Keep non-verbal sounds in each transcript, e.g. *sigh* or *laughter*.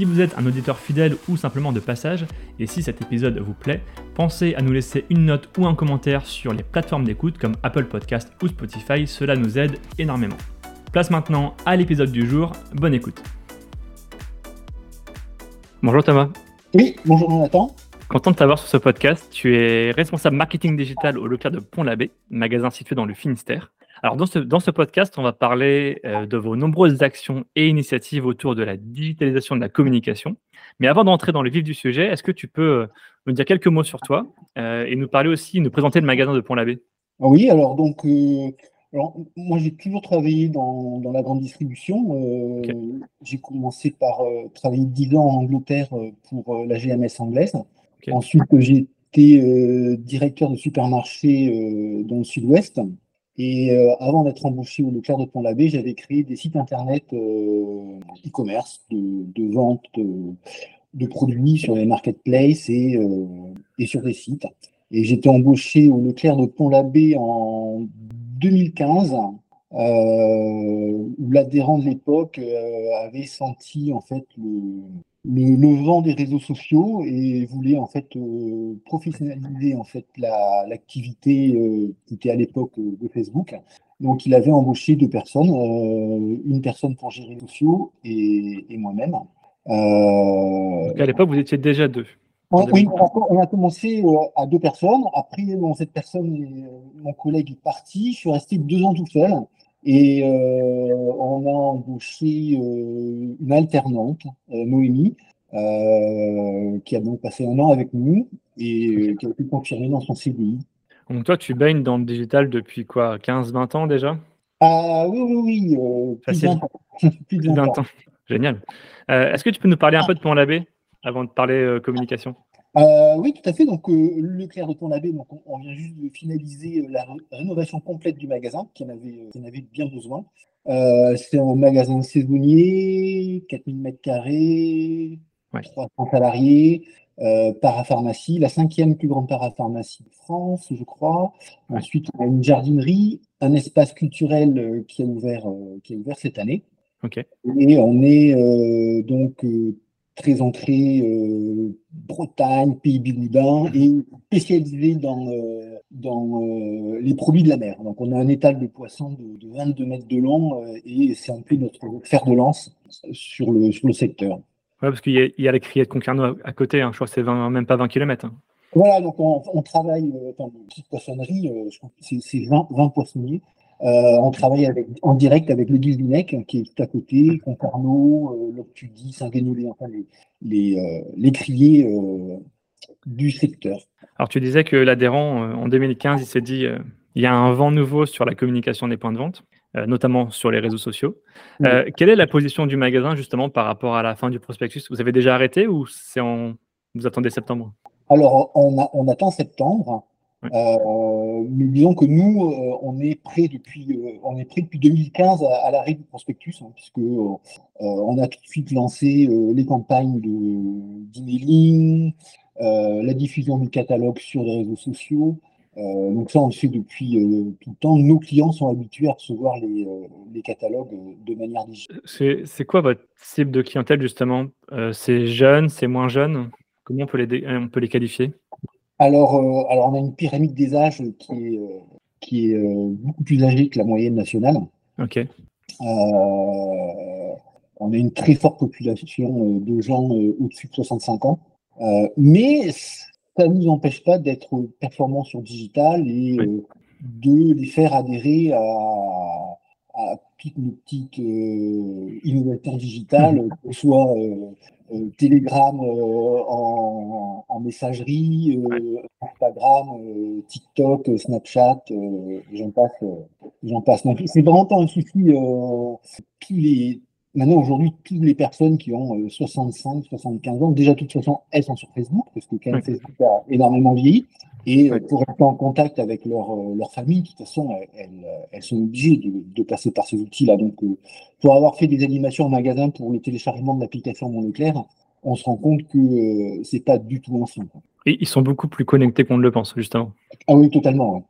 Si vous êtes un auditeur fidèle ou simplement de passage, et si cet épisode vous plaît, pensez à nous laisser une note ou un commentaire sur les plateformes d'écoute comme Apple Podcast ou Spotify, cela nous aide énormément. Place maintenant à l'épisode du jour, bonne écoute. Bonjour Thomas. Oui, bonjour Jonathan. Content de t'avoir sur ce podcast. Tu es responsable marketing digital au Leclerc de Pont-l'Abbé, magasin situé dans le Finistère. Alors, dans ce, dans ce podcast, on va parler euh, de vos nombreuses actions et initiatives autour de la digitalisation de la communication. Mais avant d'entrer dans le vif du sujet, est-ce que tu peux euh, nous dire quelques mots sur toi euh, et nous parler aussi, nous présenter le magasin de Pont-l'Abbé? Oui, alors donc, alors, moi j'ai toujours travaillé dans, dans, la grande distribution. Okay. J'ai commencé par travailler 10 ans en Angleterre pour la GMS anglaise. Okay. Ensuite, j'ai été directeur de supermarché dans le sud-ouest. Et euh, avant d'être embauché au Leclerc de Pont-l'Abbé, j'avais créé des sites internet euh, e-commerce de, vente de, produits sur les marketplaces et, euh, et sur des sites. Et j'étais embauché au Leclerc de Pont-l'Abbé en 2015, où l'adhérent de l'époque avait senti en fait le, le, le, vent des réseaux sociaux et voulait en fait euh, professionnaliser en fait l'activité euh, qui était à l'époque euh, de Facebook. Donc il avait embauché deux personnes, euh, une personne pour gérer les sociaux et, et moi-même. À l'époque vous étiez déjà deux. On, oui, on a, on a, commencé à deux personnes. Après, bon, cette personne, mon collègue est parti. Je suis resté deux ans tout seul. Et euh, on a embauché euh, une alternante, euh, Noémie, qui a donc passé un an avec nous et qui a pu confirmer dans son CDI. Donc toi, tu baignes dans le digital depuis quoi 15-20 ans déjà? Ah oui, oui, oui. *laughs* plus, de 20 ans. plus de 20 ans. Génial. Est-ce que tu peux nous parler un peu de Pont Labbé avant de parler communication? Euh, oui, tout à fait. Donc, euh, le Clair de Pont-l'Abbé, donc on, on, vient juste de finaliser la rénovation complète du magasin, qui en avait, qui en avait bien besoin. Euh, c'est un magasin saisonnier, 4000 mètres carrés, ouais. 300 salariés, euh, parapharmacie, la cinquième plus grande parapharmacie de France, je crois. Ouais. Ensuite, on a une jardinerie, un espace culturel euh, qui a ouvert, euh, qui a ouvert cette année. Okay. Et on est donc très ancré euh, Bretagne, Pays Bigoudin et spécialisé dans, euh, dans euh, les produits de la mer. Donc on a un étal de poissons de, de 22 mètres de long et c'est un peu notre fer de lance sur le, sur le secteur. Ouais, parce qu'il y, y, a les criers de Concarneau à côté, hein. je crois que c'est même pas 20 km. Hein. Voilà, donc on, on travaille, enfin, petite poissonnerie, c'est 20, 20 poissonniers. Euh, on travaille avec, en direct avec le Guilvinec, qui est tout à côté, Concarneau, euh, Loctudie, Saint-Guénolé, enfin les, les, euh, les criers du secteur. Alors tu disais que l'adhérent, en 2015, il s'est dit il y a un vent nouveau sur la communication des points de vente, notamment sur les réseaux sociaux. Oui. quelle est la position du magasin justement par rapport à la fin du prospectus? Vous avez déjà arrêté ou c'est en... vous attendez septembre? Alors on, a, on attend septembre. Euh, mais disons que nous, euh, on est prêt depuis, euh, on est prêt depuis 2015 à, l'arrêt du prospectus, hein, puisque euh, on a tout de suite lancé les campagnes d'emailing, la diffusion du catalogue sur les réseaux sociaux. donc ça, on le fait depuis tout le temps. Nos clients sont habitués à recevoir les, les catalogues de manière digitale. C'est quoi votre cible de clientèle justement? C'est jeune, c'est moins jeune? Comment on peut les, on peut les qualifier? Alors, euh, alors, on a une pyramide des âges qui est, euh, qui est euh, beaucoup plus âgée que la moyenne nationale. Ok. On a une très forte population de gens au-dessus de 65 ans. mais ça ne nous empêche pas d'être performants sur digital et oui. de les faire adhérer à, à toutes nos petites innovations digitales, *laughs* que ce soit euh, Telegram euh, en, en, messagerie, euh, Instagram, TikTok, Snapchat, j'en passe, j'en passe. C'est vraiment pas un souci. tous les Maintenant, aujourd'hui, toutes les personnes qui ont 65, 75 ans, déjà de toute façon, elles sont sur Facebook, parce que quand même, Facebook a énormément vieilli. Et pour être en contact avec leur, leur famille, de toute façon, elles, elles sont obligées de, de, passer par ces outils-là. Donc, pour avoir fait des animations en magasin pour le téléchargement de l'application Mon Leclerc, on se rend compte que euh, c'est pas du tout ancien. Ils sont beaucoup plus connectés qu'on ne le pense, justement. Ah oui, totalement.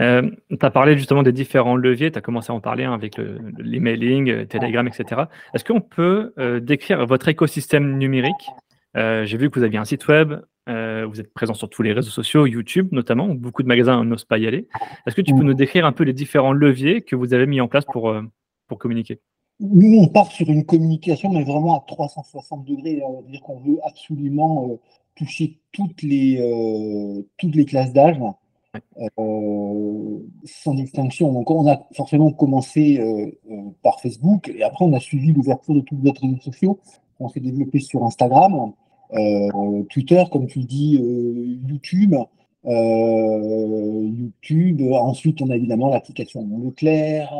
Euh, tu as parlé justement des différents leviers, tu as commencé à en parler hein, avec l'emailing, le, Telegram, etc. Est-ce qu'on peut euh, décrire votre écosystème numérique? J'ai vu que vous aviez un site web, vous êtes présent sur tous les réseaux sociaux, YouTube notamment, où beaucoup de magasins n'osent pas y aller. Est-ce que tu peux mm. nous décrire un peu les différents leviers que vous avez mis en place pour, pour communiquer? Nous, on part sur une communication, mais vraiment à 360 degrés. On veut dire qu'on veut absolument euh, toucher toutes les, euh, toutes les classes d'âge, euh, sans distinction. Donc, on a forcément commencé par Facebook, et après, on a suivi l'ouverture de tous les autres réseaux sociaux. On s'est développé sur Instagram, Twitter, comme tu dis, YouTube. YouTube. Ensuite, on a évidemment l'application Leclerc.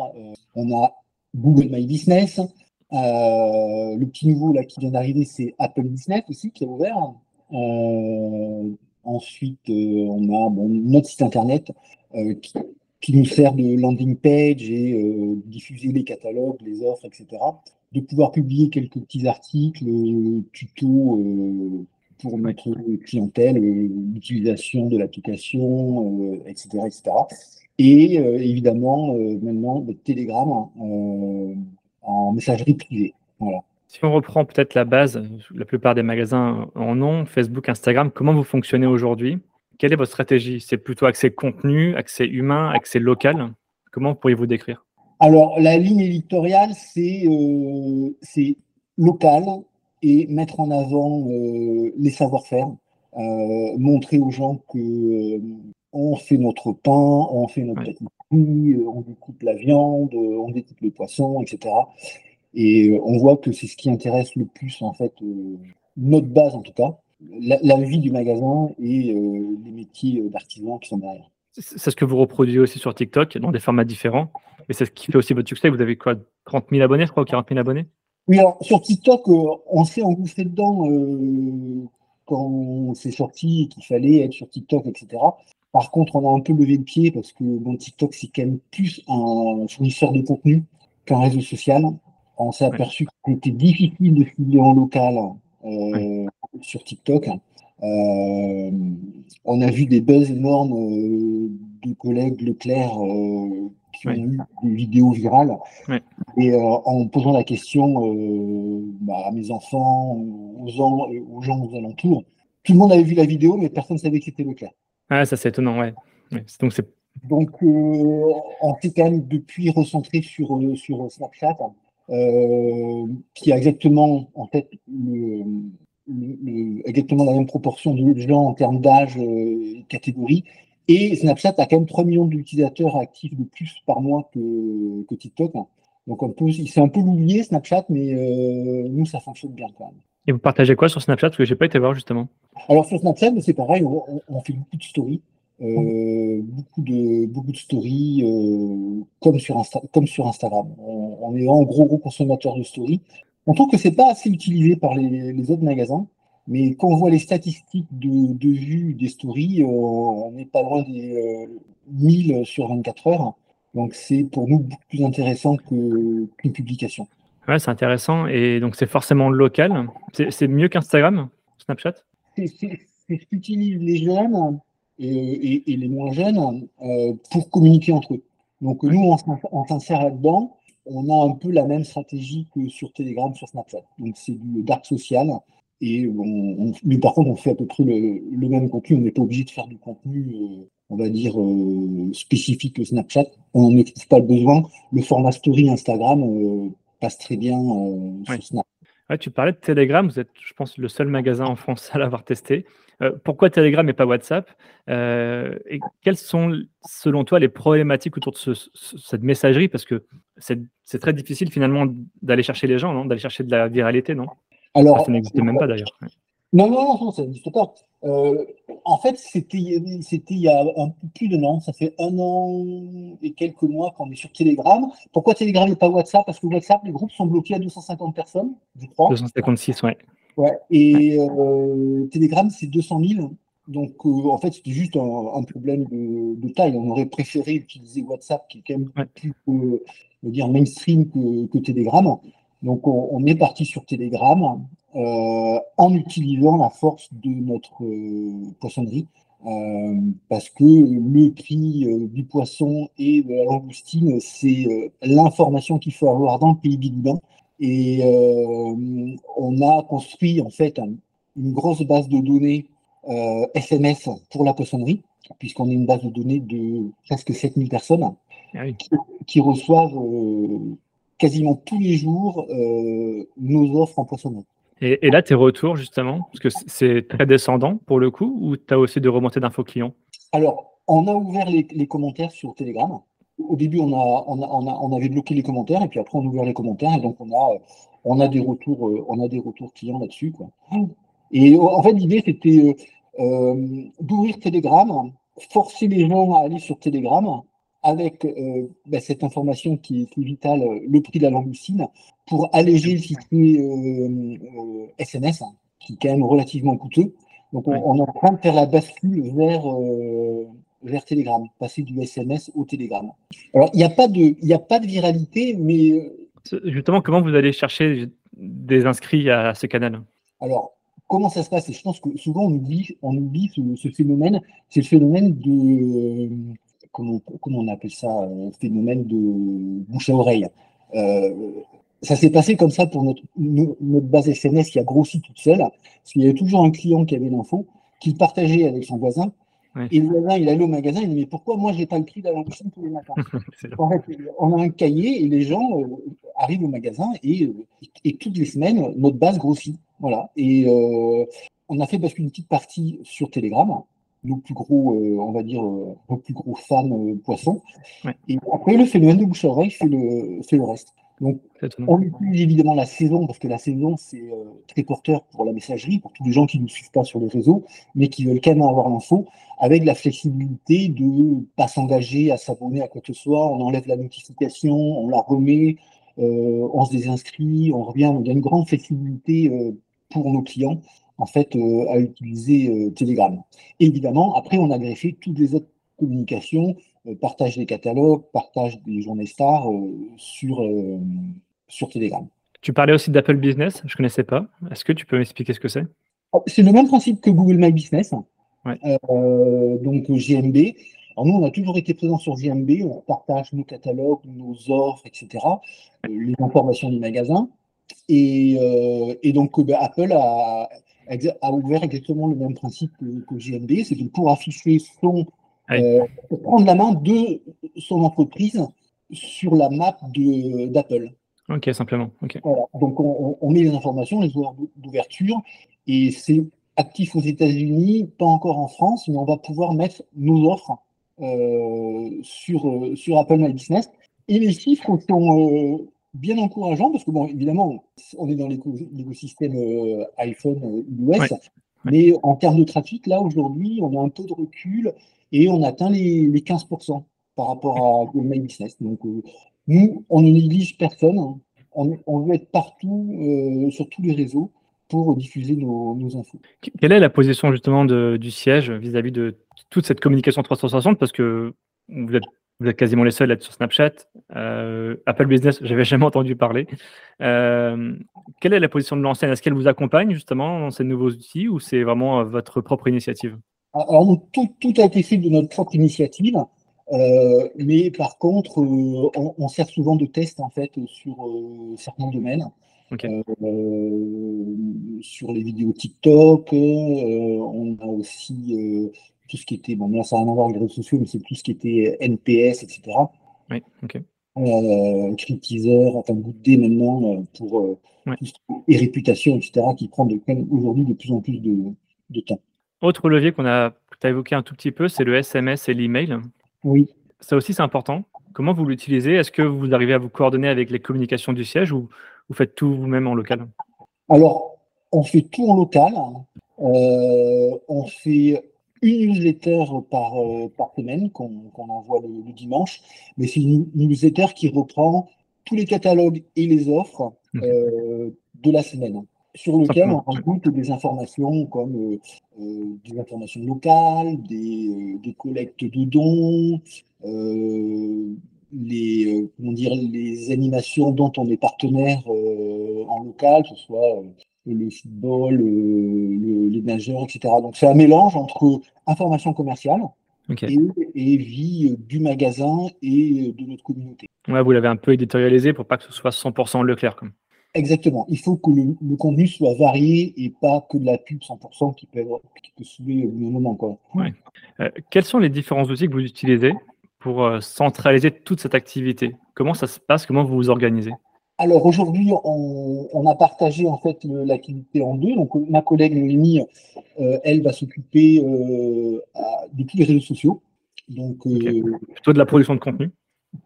on a Google My Business. Euh, le petit nouveau là qui vient d'arriver, c'est Apple Business aussi qui est ouvert. Euh, ensuite, euh, on a bon, notre site internet qui, qui, nous sert de landing page et diffuser les catalogues, les offres, etc. De pouvoir publier quelques petits articles, tutos pour notre clientèle, l'utilisation de l'application, etc., etc. Et euh, évidemment, euh, maintenant, le Telegram euh, en messagerie privée. Voilà. Si on reprend peut-être la base, la plupart des magasins en ont, Facebook, Instagram, comment vous fonctionnez aujourd'hui? Quelle est votre stratégie? C'est plutôt accès contenu, accès humain, accès local? Comment pourriez-vous décrire? Alors, la ligne éditoriale, c'est euh, local et mettre en avant les savoir-faire, montrer aux gens que on fait notre pain, on fait notre ouais. Euh, on découpe la viande, euh, on découpe les poissons, etc. Et euh, on voit que c'est ce qui intéresse le plus, en fait, notre base en tout cas, la, vie du magasin et les métiers d'artisans qui sont derrière. C'est ce que vous reproduisez aussi sur TikTok, dans des formats différents. Et c'est ce qui fait aussi votre succès. Vous avez quoi 30 000 abonnés, je crois, ou 40 000 abonnés? Oui, alors sur TikTok, on s'est engouffré dedans quand c'est sorti et qu'il fallait être sur TikTok, etc. Par contre, on a un peu levé le pied parce que bon, TikTok, c'est quand même plus un fournisseur de contenu qu'un réseau social. On s'est aperçu que c'était difficile de filmer en local euh, sur TikTok. Euh, on a vu des buzz énormes euh, de collègues Leclerc qui ont eu des vidéos virales. Et en posant la question bah, à mes enfants, aux gens, aux gens aux alentours, tout le monde avait vu la vidéo, mais personne ne savait que c'était Leclerc. Ah, ça c'est étonnant, ouais. Donc. Donc euh, on s'est quand même depuis recentré sur, euh, sur Snapchat, euh, qui a exactement en fait exactement la même proportion de gens en termes d'âge et catégorie. Et Snapchat a quand même 3 millions d'utilisateurs actifs de plus par mois que, que TikTok. Donc on peut, c'est un peu l'oublier Snapchat, mais nous ça fonctionne bien quand même. Et vous partagez quoi sur Snapchat? Parce que j'ai pas été voir justement. Alors sur Snapchat, c'est pareil, on, fait beaucoup de stories. Euh, beaucoup de beaucoup de stories euh, comme sur comme sur Instagram. On, est en gros gros consommateur de stories. On trouve que c'est pas assez utilisé par les, autres magasins, mais quand on voit les statistiques de, de vues des stories, euh, on n'est pas loin des 1000 sur 24 heures. Donc c'est pour nous beaucoup plus intéressant qu'une publication. Ouais, c'est intéressant. Et donc, c'est forcément local. C'est mieux qu'Instagram, Snapchat? C'est ce qu'utilisent les jeunes et, les moins jeunes euh, pour communiquer entre eux. Donc, nous, on, s'insère là-dedans. On a un peu la même stratégie que sur Telegram, sur Snapchat. Donc, c'est du dark social. Et on, mais par contre, on fait à peu près le, même contenu. On n'est pas obligé de faire du contenu, euh, on va dire, euh, spécifique que Snapchat. On n'en pas le besoin. Le format story Instagram passe très bien euh, sur Snap. Tu parlais de Telegram, vous êtes, je pense, le seul magasin en France à l'avoir testé. Euh, pourquoi Telegram et pas WhatsApp? Euh, Et quelles sont, selon toi, les problématiques autour de cette messagerie? Parce que c'est très difficile finalement d'aller chercher les gens, d'aller chercher de la viralité, non? Alors, Ça n'existait même pas d'ailleurs. Non, non, non, ça n'existe pas. Euh, en fait, c'était il y a un peu plus d'un an. Ça fait un an et quelques mois qu'on est sur Telegram. Pourquoi Telegram et pas WhatsApp? Parce que WhatsApp, les groupes sont bloqués à 250 personnes, je crois. 256, ouais. Ouais. Et euh, Telegram, c'est 200 000. Donc, euh, en fait, c'était juste un, problème de, taille. On aurait préféré utiliser WhatsApp, qui est quand même plus dire mainstream que, que Telegram. Donc, on, est parti sur Telegram euh, en utilisant la force de notre euh, poissonnerie. Euh, parce que le prix du poisson et de la langoustine, c'est l'information qu'il faut avoir dans le pays bilan. Et on a construit en fait une grosse base de données SMS pour la poissonnerie, puisqu'on est une base de données de presque 7000 personnes ah qui, reçoivent quasiment tous les jours euh, nos offres en poissonnerie. Et, là, tes retours, justement, parce que c'est très descendant pour le coup, ou tu as aussi de remontées d'infos clients? Alors, on a ouvert les, commentaires sur Telegram. Au début, on, a, on, a, on, avait bloqué les commentaires, et puis après, on a ouvert les commentaires, et donc on a, on a, des, retours, euh, on a des retours clients là-dessus. Et en fait, l'idée, c'était euh, d'ouvrir Telegram, forcer les gens à aller sur Telegram, avec euh, ben, cette information qui est, vitale, le prix de la langoustine, pour alléger le fichier SMS, hein, qui est quand même relativement coûteux. Donc on, est en train de faire la bascule vers, euh, vers Telegram, passer du SMS au Telegram. Alors il n'y a, pas de, a pas de viralité, mais... Euh, justement, comment vous allez chercher des inscrits à ce canal? Alors, comment ça se passe? Et je pense que souvent on oublie, on oublie ce phénomène, c'est le phénomène de comment, on appelle ça, un phénomène de bouche à oreille. Euh, ça s'est passé comme ça pour notre, notre base SNS qui a grossi toute seule, parce qu'il y avait toujours un client qui avait l'info, qu'il partageait avec son voisin, Et le voisin, il allait au magasin, il dit Mais pourquoi moi, j'ai pas le prix de la tous les matins? *laughs* En fait, on a un cahier et les gens euh, arrivent au magasin et, euh, et, toutes les semaines, notre base grossit. Voilà. Et on a fait parce qu'une petite partie sur Telegram nos plus gros, euh, on va dire, euh, nos plus gros fans euh, poissons. Et après, le phénomène de bouche à oreille fait le, fait le reste. Donc, on utilise évidemment la saison, parce que la saison, c'est très porteur pour la messagerie, pour tous les gens qui ne nous suivent pas sur les réseaux, mais qui veulent quand même avoir l'info, avec la flexibilité de ne pas s'engager à s'abonner à quoi que ce soit, on enlève la notification, on la remet, on se désinscrit, on revient, il y a une grande flexibilité pour nos clients en fait, euh, à utiliser euh, Telegram. évidemment, après, on a greffé toutes les autres communications, euh, partage des catalogues, partage des journées stars sur, sur Telegram. Tu parlais aussi d'Apple Business, je ne connaissais pas. Est-ce que tu peux m'expliquer ce que c'est? Oh, C'est le même principe que Google My Business, donc GMB. Alors nous, on a toujours été présents sur GMB, on partage nos catalogues, nos offres, etc., les informations du magasin. Et, donc, bah, Apple a, a ouvert exactement le même principe que, que GMB, c'est pour afficher son, euh, prendre la main de son entreprise sur la map d'Apple. Ok, simplement. Donc on, met les informations, les horaires d'ouverture, et c'est actif aux États-Unis, pas encore en France, mais on va pouvoir mettre nos offres euh, sur, euh, sur Apple My Business. Et les chiffres sont, bien encourageant parce que, bon, évidemment, on est dans l'écosystème euh, iPhone euh, US, mais en termes de trafic, là, aujourd'hui, on a un taux de recul et on atteint les, 15% par rapport à Google My Business. Donc, euh, nous, on ne néglige personne. On, veut être partout, sur tous les réseaux, pour diffuser nos, infos. Quelle est la position justement du siège vis-à-vis -vis de toute cette communication 360 Parce que vous êtes vous êtes quasiment les seuls à être sur Snapchat. Euh, Apple Business, *laughs* j'avais jamais entendu parler. Euh, quelle est la position de l'enseigne? Est-ce qu'elle vous accompagne justement dans ces nouveaux outils ou c'est vraiment euh, votre propre initiative? Alors, tout, a été fait de notre propre initiative. mais par contre, on, sert souvent de test en fait sur certains domaines. sur les vidéos TikTok, on a aussi tout ce qui était, bon là ça n'a rien à voir avec les réseaux sociaux, mais c'est tout ce qui était NPS, etc. Oui, ok. Euh, Critizer, enfin Good maintenant euh, pour euh, et réputation, etc., qui prend aujourd'hui de plus en plus de, temps. Autre levier qu'on a, as évoqué un tout petit peu, c'est le SMS et l'email. Oui. Ça aussi, c'est important. Comment vous l'utilisez? Est-ce que vous arrivez à vous coordonner avec les communications du siège ou vous faites tout vous-même en local? Alors, on fait tout en local. on fait une newsletter par, par semaine qu'on envoie le, dimanche, mais c'est une newsletter qui reprend tous les catalogues et les offres de la semaine sur lequel on rajoute des informations comme euh, euh, des informations locales, des, euh, des collectes de dons, les, comment dire, les animations dont on est partenaire en local, que ce soit le football, les nageurs, etc. Donc c'est un mélange entre information commerciale et, et, vie du magasin et de notre communauté. Ouais, vous l'avez un peu éditorialisé pour pas que ce soit 100% Leclerc. Comme. Exactement. Il faut que le, contenu soit varié et pas que de la pub 100% qui peut, qui peut soulever au moment. Quoi. Euh, quels sont les différents outils que vous utilisez pour euh, centraliser toute cette activité? Comment ça se passe? Comment vous vous organisez? Alors aujourd'hui, on, a partagé en fait l'activité en deux. Donc ma collègue Noémie, euh, elle va s'occuper de tous les réseaux sociaux. Donc plutôt de la production de contenu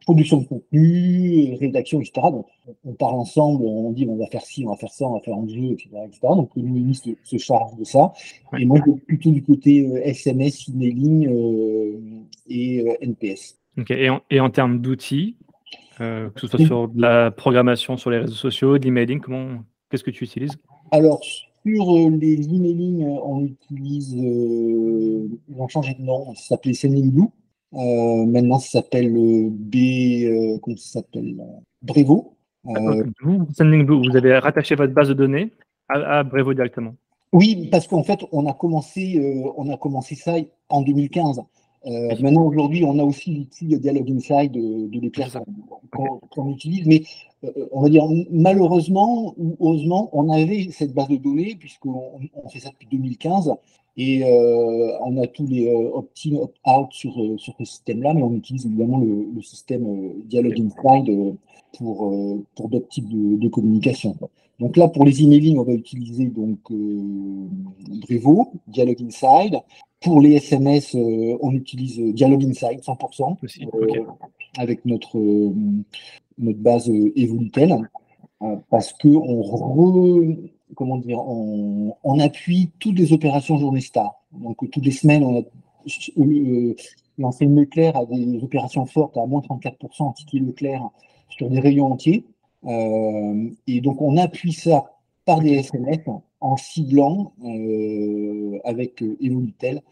production de contenu, rédaction, etc. Donc, on parle ensemble, on dit on va faire ci, on va faire ça, on va faire un jeu, etc. etc. Donc, ministre se charge de ça. Et moi, je plutôt du côté SMS, euh, emailing euh, et euh, NPS. Et, en, et en termes d'outils, que ce soit sur de la programmation sur les réseaux sociaux, de l'emailing, comment, qu'est-ce que tu utilises? Alors, sur les emailing, on utilise, ils ont changé de nom, ça s'appelait Sending euh, maintenant, ça s'appelle euh, B. Euh, comment ça s'appelle Brevo. Vous, vous avez rattaché votre base de données à, Brevo directement? Oui, parce qu'en fait, on a commencé, on a commencé ça en 2015. Maintenant, aujourd'hui, on a aussi l'outil Dialogue Inside de, de qu'on utilise, mais on va dire malheureusement ou heureusement, on avait cette base de données puisqu'on on fait ça depuis 2015 et euh, on a tous les euh, opt-in, opt-out sur, euh, sur ce système-là, mais on utilise évidemment le, système Dialogue Inside pour, pour d'autres types de, communication. Donc là, pour les emailing, on va utiliser donc Brevo, Dialogue Inside. Pour les SMS, on utilise Dialogue Inside 100%, avec notre, notre base Evolutel, parce qu'on comment dire, on, appuie toutes les opérations journée star. Donc toutes les semaines, on a, euh, l'enseigne Leclerc a des opérations fortes à moins 34% en ticket Leclerc sur des rayons entiers. Euh, et donc on appuie ça par des SMS en ciblant euh, avec Evolutel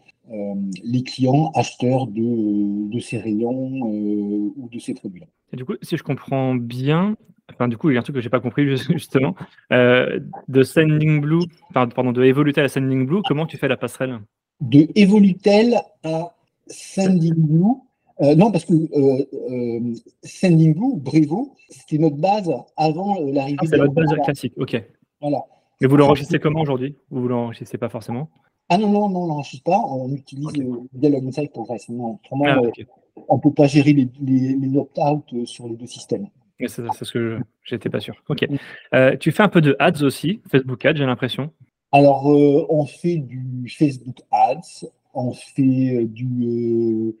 les clients acheteurs de, ces rayons ou de ces produits. Et du coup, si je comprends bien, enfin du coup, il y a un truc que j'ai pas compris *laughs* justement, euh, de Sending Blue, pardon, de Evolutel à Sending Blue, comment tu fais la passerelle? De Evolutel à Sending Blue, euh, non, parce que euh, Sending Blue, Brevo, c'était notre base avant l'arrivée. Ah, c'est votre base classique, ok. Voilà. Et vous l'enregistrez comment aujourd'hui? Ou vous l'enregistrez pas forcément? Ah non, non, non, on l'enregistre pas. On utilise okay. Dialog Insight pour le Autrement, ah, on ne peut pas gérer les, les, opt-out sur les deux systèmes. C'est ce que j'étais pas sûr. Ok. Euh, tu fais un peu de ads aussi, Facebook Ads, j'ai l'impression. Alors, euh, on fait du Facebook Ads, on fait euh, du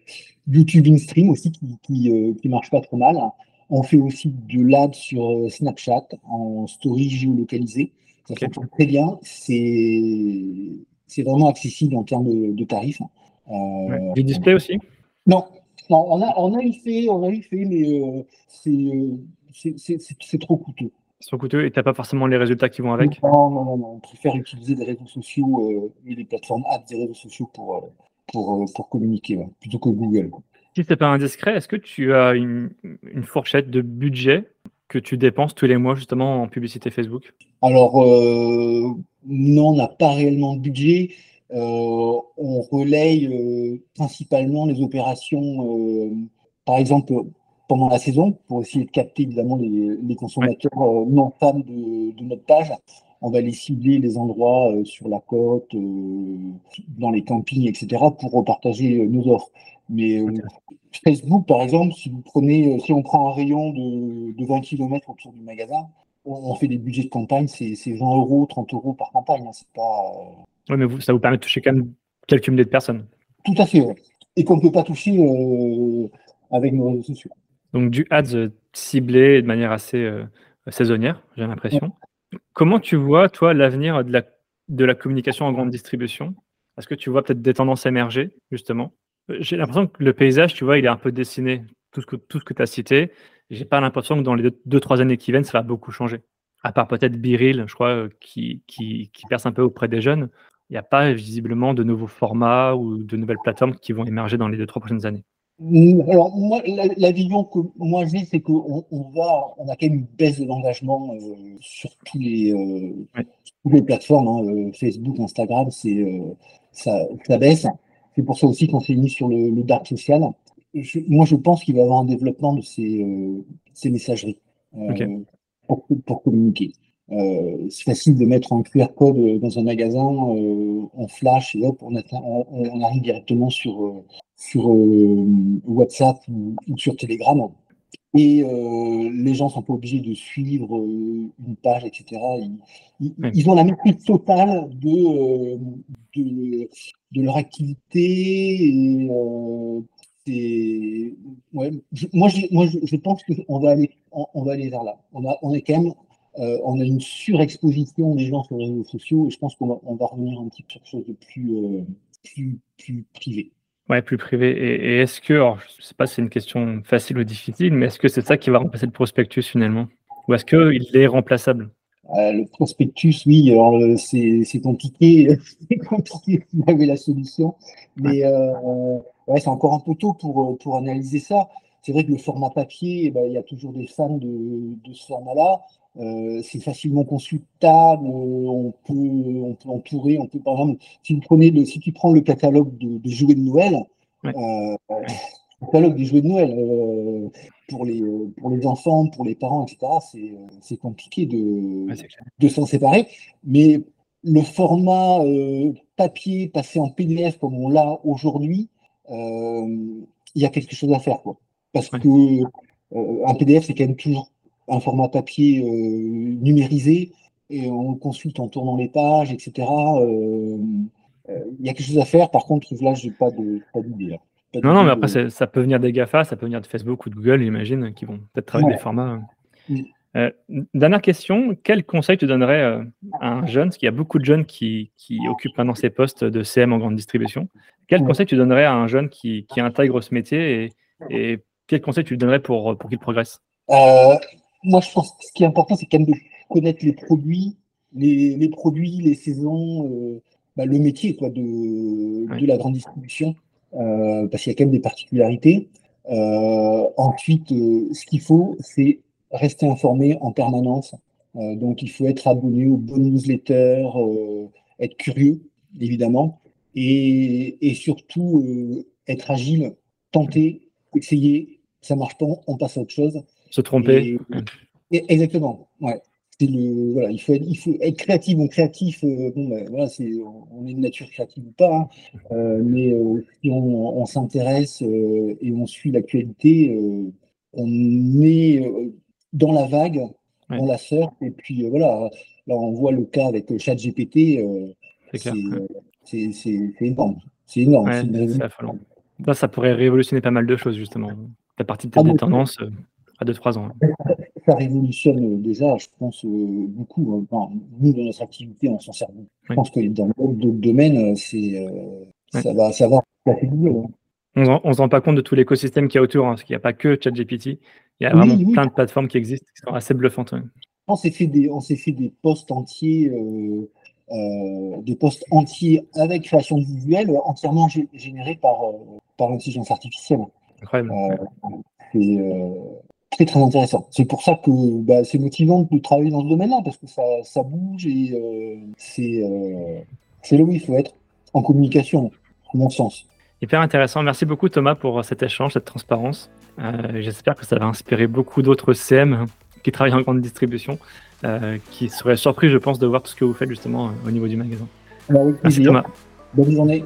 YouTube InStream aussi qui, qui, marche pas trop mal. On fait aussi de l'ad sur Snapchat en story géolocalisée. Ça fonctionne très bien. C'est vraiment accessible en termes de, tarifs. Du display aussi? Non, non, on a, on a eu fait, on a eu fait, mais euh, euh, c'est trop coûteux. Trop coûteux et tu n'as pas forcément les résultats qui vont avec? Non, non, non, non. on préfère utiliser des réseaux sociaux euh, et des plateformes apps des réseaux sociaux pour, pour, pour communiquer, plutôt que Google. Si ce n'est pas indiscret, est-ce que tu as une, une, fourchette de budget que tu dépenses tous les mois justement en publicité Facebook? Alors, non, on n'a pas réellement de budget. Euh, on relaye euh, principalement les opérations, euh, par exemple, pendant la saison, pour essayer de capter évidemment les, consommateurs non fans de, notre page. On va les cibler les endroits sur la côte, dans les campings, etc., pour repartager nos offres. Mais Facebook, par exemple, si vous prenez, si on prend un rayon de, 20 km autour du magasin, on, fait des budgets de campagne, c'est 20 euros, 30 euros par campagne. Hein, c'est pas, oui, mais ça vous permet de toucher quand même quelques milliers de personnes. Tout à fait, oui. Et qu'on ne peut pas toucher euh, avec nos réseaux sociaux. Donc du ads ciblé de manière assez euh, saisonnière, j'ai l'impression. Comment tu vois, toi, l'avenir de la de la communication en grande distribution? Est-ce que tu vois peut-être des tendances émerger, justement? J'ai l'impression que le paysage, tu vois, il est un peu dessiné. Tout ce que, tout ce que tu as cité, j'ai pas l'impression que dans les deux, trois années qui viennent, ça va beaucoup changer. À part peut-être Biril, je crois, euh, qui, qui, qui perce un peu auprès des jeunes. Il n'y a pas visiblement de nouveaux formats ou de nouvelles plateformes qui vont émerger dans les deux, trois prochaines années. Alors, moi, la, vision que moi j'ai, c'est qu'on on va, on a quand même une baisse de l'engagement euh, sur tous les, euh, toutes les plateformes, hein, euh, Facebook, Instagram, c'est ça, ça, baisse. C'est pour ça aussi qu'on s'est mis sur le, dark social. moi, je pense qu'il va y avoir un développement de ces, ces messageries pour, pour, communiquer. C'est facile de mettre un QR code dans un magasin, on flash et hop, on, on, on arrive directement sur sur euh, WhatsApp ou, sur Telegram. Et euh, les gens sont pas obligés de suivre euh, une page, etc. Ils, ont la maîtrise totale de, de, leur activité. Et, ouais, je, moi, je, moi, je, pense qu'on va aller, on, va aller vers là. On a, on est quand même, on a une surexposition des gens sur les réseaux sociaux et je pense qu'on va, on va revenir un petit peu sur quelque chose de plus, plus, plus privé. Ouais, plus privé. Et, est-ce que, alors, je ne sais pas si c'est une question facile ou difficile, mais est-ce que c'est ça qui va remplacer le prospectus finalement? Ou est-ce qu'il est remplaçable? Euh, Le prospectus, oui, alors euh, c'est compliqué, c'est compliqué *laughs* vous avez la solution, mais euh, ouais, c'est encore un peu tôt pour, pour analyser ça. C'est vrai que le format papier, eh ben, il y a toujours des fans de, de ce format-là. Euh, c'est facilement consultable, on peut, on peut entourer, on peut par exemple, si, vous prenez le, si tu prends le catalogue de, jouets de Noël, euh, le catalogue des jouets de Noël, euh, pour, les, pour les enfants, pour les parents, etc., c'est compliqué de, de s'en séparer. Mais le format papier passé en PDF comme on l'a aujourd'hui, il y a quelque chose à faire. Quoi. Parce que un PDF, c'est quand même toujours un format papier euh, numérisé et on le consulte en tournant les pages, etc. Euh, euh, il y a quelque chose à faire. Par contre, là, je n'ai pas d'idée. Non, non, mais après, ça peut venir des GAFA, ça peut venir de Facebook ou de Google, j'imagine, qui vont peut-être travailler des formats. dernière question, quel conseil tu donnerais à un jeune, parce qu'il y a beaucoup de jeunes qui, occupent maintenant ces postes de CM en grande distribution, quel conseil tu donnerais à un jeune qui, intègre ce métier et, et quel conseil tu lui donnerais pour, pour qu'il progresse? Moi, je pense que ce qui est important, c'est quand même de connaître les produits, les, produits, les saisons, euh, bah, le métier quoi, de, de la grande distribution, euh, parce qu'il y a quand même des particularités. Euh, ensuite, ce qu'il faut, c'est rester informé en permanence. donc, il faut être abonné aux bonnes newsletters, être curieux, évidemment, et, et surtout être agile, tenter, essayer. Ça marche pas, on passe à autre chose. Se tromper. exactement. Ouais. Le, voilà, il, faut être, il faut être créatif. Bon, créatif, euh, bon, ben, voilà, c'est, on est de nature créative ou pas, hein. euh, mais euh, si on, s'intéresse et on suit l'actualité, on est dans la vague, on la sort, et puis voilà, là on voit le cas avec ChatGPT, c'est, c'est, c'est, énorme. C'est énorme. ça, ça pourrait révolutionner pas mal de choses, justement. La partie peut-être ah, des tendances à 2-3 ans. Ça révolutionne déjà, je pense, euh, beaucoup. Hein. nous, dans notre activité, on s'en sert beaucoup. Je pense que dans d'autres domaines, euh, c'est, euh, ça va, ça va hein. On ne se rend pas compte de tout l'écosystème qu'il y a autour, hein, parce qu'il n'y a pas que ChatGPT. Il y a vraiment plein de plateformes qui existent, qui sont assez bluffantes. On s'est fait des, on s'est fait des posts entiers, des posts entiers avec création visuelle, entièrement générés par, par l'intelligence artificielle. Incroyable. c'est, très très intéressant. C'est pour ça que bah, c'est motivant de travailler dans ce domaine-là, parce que ça, ça bouge et euh, c'est euh, là où il faut être en communication, à mon sens. Hyper intéressant. Merci beaucoup Thomas pour cet échange, cette transparence. Euh, j'espère que ça va inspirer beaucoup d'autres CM qui travaillent en grande distribution, qui seraient surpris, je pense, de voir tout ce que vous faites justement au niveau du magasin. Merci Thomas. Bonne journée.